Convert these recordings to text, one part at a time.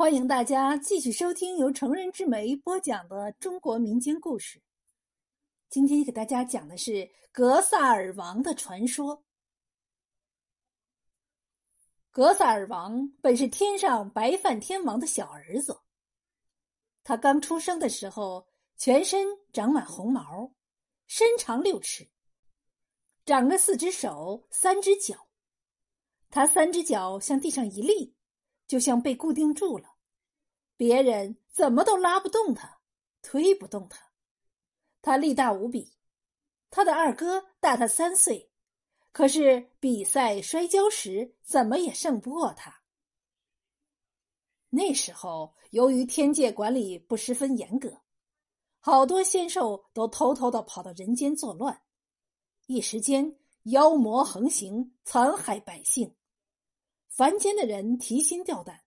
欢迎大家继续收听由成人之美播讲的中国民间故事。今天给大家讲的是格萨尔王的传说。格萨尔王本是天上白饭天王的小儿子。他刚出生的时候，全身长满红毛，身长六尺，长了四只手、三只脚。他三只脚向地上一立，就像被固定住了。别人怎么都拉不动他，推不动他。他力大无比。他的二哥大他三岁，可是比赛摔跤时怎么也胜不过他。那时候，由于天界管理不十分严格，好多仙兽都偷偷的跑到人间作乱，一时间妖魔横行，残害百姓。凡间的人提心吊胆。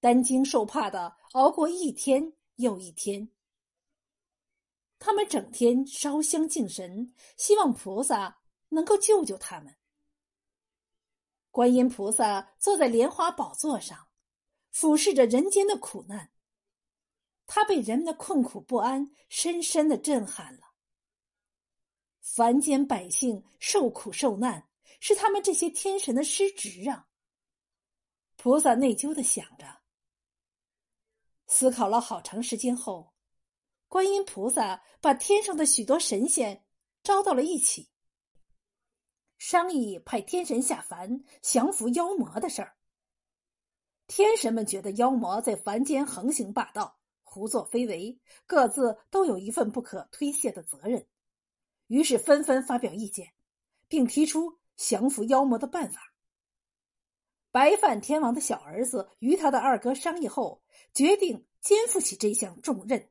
担惊受怕的熬过一天又一天，他们整天烧香敬神，希望菩萨能够救救他们。观音菩萨坐在莲花宝座上，俯视着人间的苦难，他被人们的困苦不安深深的震撼了。凡间百姓受苦受难，是他们这些天神的失职啊！菩萨内疚的想着。思考了好长时间后，观音菩萨把天上的许多神仙招到了一起，商议派天神下凡降服妖魔的事儿。天神们觉得妖魔在凡间横行霸道、胡作非为，各自都有一份不可推卸的责任，于是纷纷发表意见，并提出降服妖魔的办法。白饭天王的小儿子与他的二哥商议后，决定肩负起这项重任，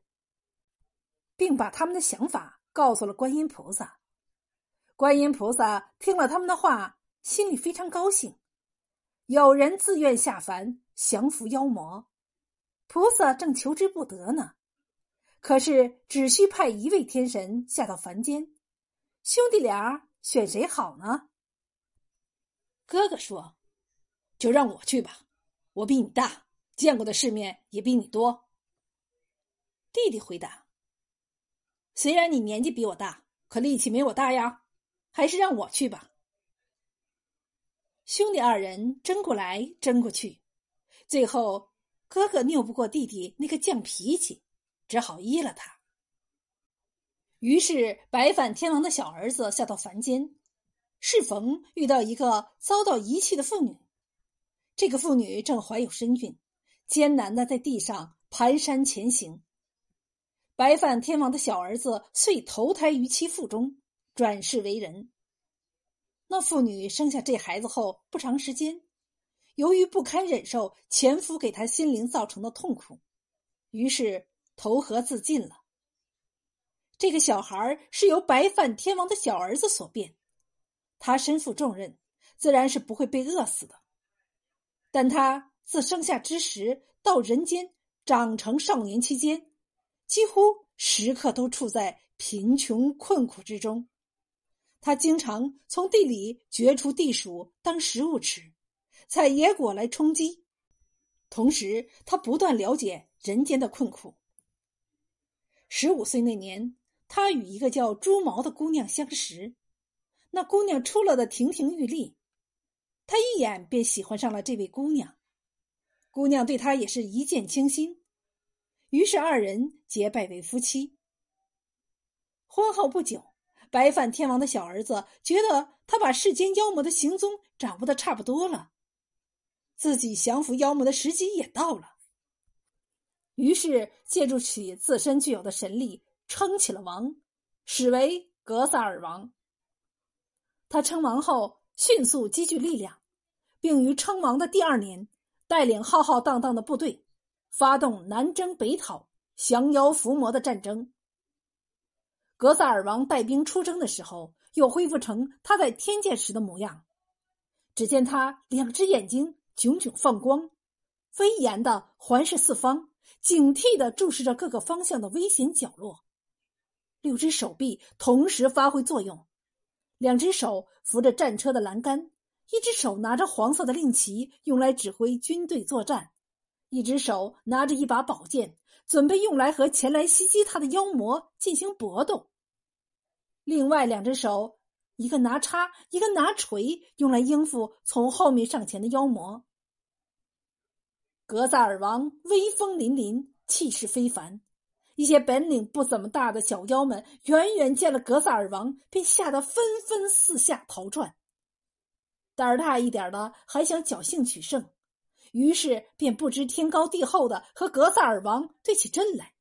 并把他们的想法告诉了观音菩萨。观音菩萨听了他们的话，心里非常高兴。有人自愿下凡降服妖魔，菩萨正求之不得呢。可是只需派一位天神下到凡间，兄弟俩选谁好呢？哥哥说。就让我去吧，我比你大，见过的世面也比你多。弟弟回答：“虽然你年纪比我大，可力气没我大呀，还是让我去吧。”兄弟二人争过来争过去，最后哥哥拗不过弟弟那个犟脾气，只好依了他。于是白饭天王的小儿子下到凡间，适逢遇到一个遭到遗弃的妇女。这个妇女正怀有身孕，艰难的在地上蹒跚前行。白饭天王的小儿子遂投胎于其腹中，转世为人。那妇女生下这孩子后不长时间，由于不堪忍受前夫给她心灵造成的痛苦，于是投河自尽了。这个小孩是由白饭天王的小儿子所变，他身负重任，自然是不会被饿死的。但他自生下之时到人间长成少年期间，几乎时刻都处在贫穷困苦之中。他经常从地里掘出地鼠当食物吃，采野果来充饥。同时，他不断了解人间的困苦。十五岁那年，他与一个叫朱毛的姑娘相识，那姑娘出落的亭亭玉立。他一眼便喜欢上了这位姑娘，姑娘对他也是一见倾心，于是二人结拜为夫妻。婚后不久，白饭天王的小儿子觉得他把世间妖魔的行踪掌握的差不多了，自己降服妖魔的时机也到了，于是借助起自身具有的神力，称起了王，始为格萨尔王。他称王后，迅速积聚力量。并于称王的第二年，带领浩浩荡荡的部队，发动南征北讨、降妖伏魔的战争。格萨尔王带兵出征的时候，又恢复成他在天界时的模样。只见他两只眼睛炯炯放光，威严的环视四方，警惕的注视着各个方向的危险角落。六只手臂同时发挥作用，两只手扶着战车的栏杆。一只手拿着黄色的令旗，用来指挥军队作战；一只手拿着一把宝剑，准备用来和前来袭击他的妖魔进行搏斗；另外两只手，一个拿叉，一个拿锤，用来应付从后面上前的妖魔。格萨尔王威风凛凛，气势非凡。一些本领不怎么大的小妖们，远远见了格萨尔王，便吓得纷纷四下逃窜。胆儿大一点的还想侥幸取胜，于是便不知天高地厚的和格萨尔王对起阵来，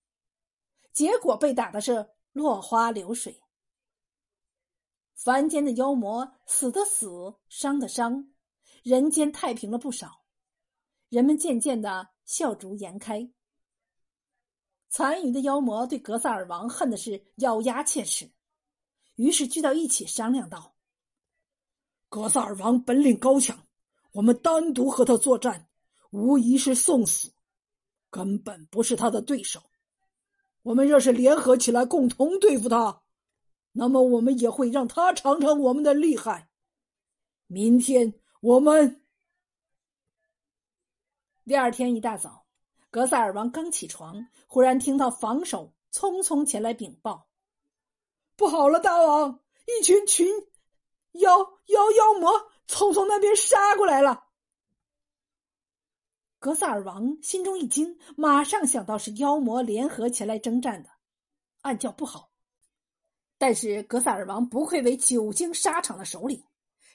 结果被打的是落花流水。凡间的妖魔死的死，伤的伤，人间太平了不少，人们渐渐的笑逐颜开。残余的妖魔对格萨尔王恨的是咬牙切齿，于是聚到一起商量道：“格萨尔王本领高强，我们单独和他作战，无疑是送死，根本不是他的对手。我们若是联合起来共同对付他，那么我们也会让他尝尝我们的厉害。明天我们……第二天一大早。”格萨尔王刚起床，忽然听到防守匆匆前来禀报：“不好了，大王！一群群妖妖妖魔从从那边杀过来了。”格萨尔王心中一惊，马上想到是妖魔联合前来征战的，暗叫不好。但是格萨尔王不愧为久经沙场的首领，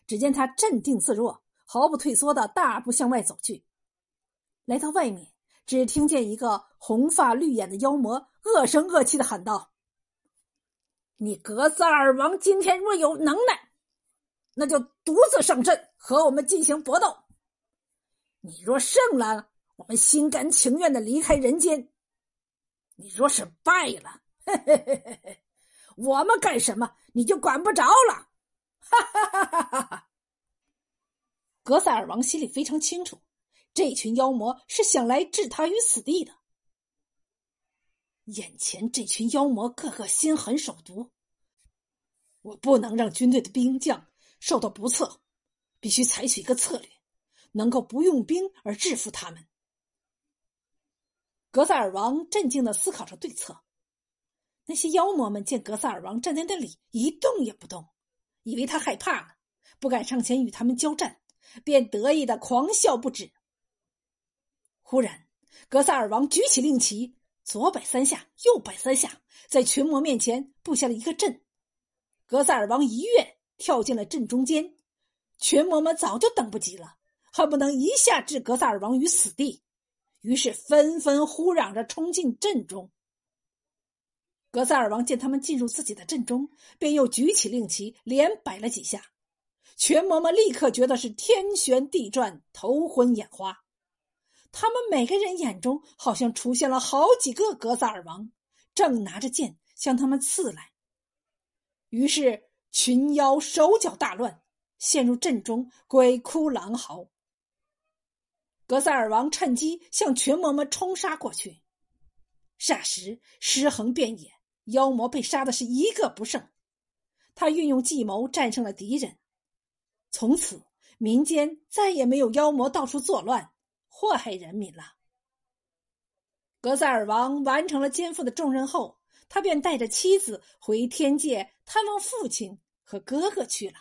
只见他镇定自若，毫不退缩的大步向外走去，来到外面。只听见一个红发绿眼的妖魔恶声恶气的喊道：“你格萨尔王今天若有能耐，那就独自上阵和我们进行搏斗。你若胜了，我们心甘情愿的离开人间；你若是败了，嘿嘿嘿嘿嘿，我们干什么你就管不着了。”哈哈哈哈哈哈！格萨尔王心里非常清楚。这群妖魔是想来置他于死地的。眼前这群妖魔个个心狠手毒，我不能让军队的兵将受到不测，必须采取一个策略，能够不用兵而制服他们。格萨尔王镇静的思考着对策。那些妖魔们见格萨尔王站在那里一动也不动，以为他害怕了，不敢上前与他们交战，便得意的狂笑不止。忽然，格萨尔王举起令旗，左摆三下，右摆三下，在群魔面前布下了一个阵。格萨尔王一跃跳进了阵中间，群魔们早就等不及了，恨不能一下置格萨尔王于死地，于是纷纷呼嚷着冲进阵中。格萨尔王见他们进入自己的阵中，便又举起令旗，连摆了几下，群魔们立刻觉得是天旋地转，头昏眼花。他们每个人眼中好像出现了好几个格萨尔王，正拿着剑向他们刺来。于是群妖手脚大乱，陷入阵中，鬼哭狼嚎。格萨尔王趁机向群魔们冲杀过去，霎时尸横遍野，妖魔被杀的是一个不剩。他运用计谋战胜了敌人，从此民间再也没有妖魔到处作乱。祸害人民了。格萨尔王完成了肩负的重任后，他便带着妻子回天界探望父亲和哥哥去了。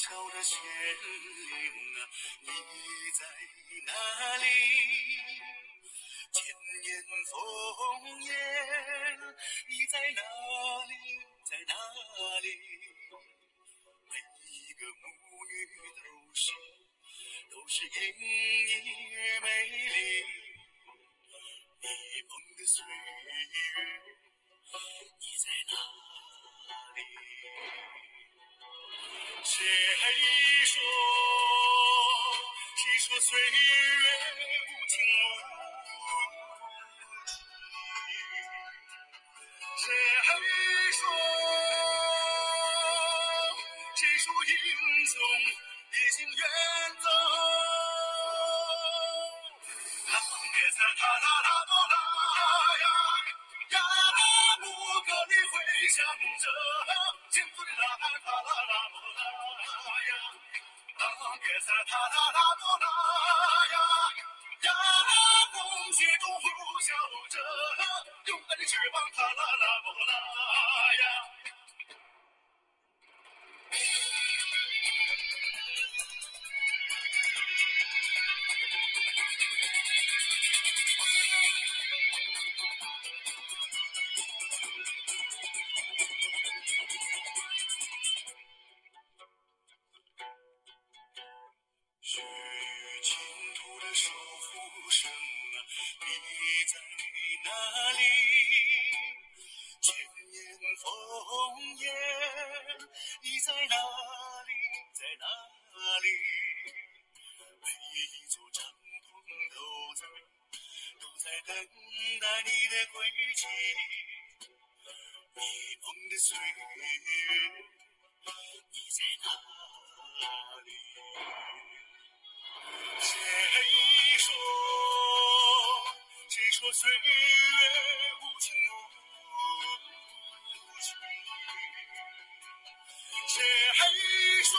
悄的仙灵啊，你在哪里？千年烽烟，你在哪里？在哪里？每一个母女都是，都是因你而美丽。迷蒙的岁月，你在哪里？谁说？谁说岁月无情无谁说？谁说？英雄已经远走。拉别塞塔拉拉多拉呀，呀拉木格里回响着，幸福的呐喊塔拉拉多拉呀，拉别塞塔拉拉多拉在哪里？每一座帐篷都在，都在等待你的归期。迷蒙的岁月，你在哪里？谁说？谁说岁月无情无情？谁说？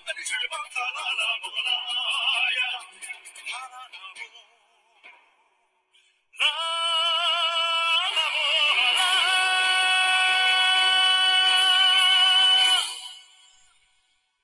去吧，啦啦啦，么啦。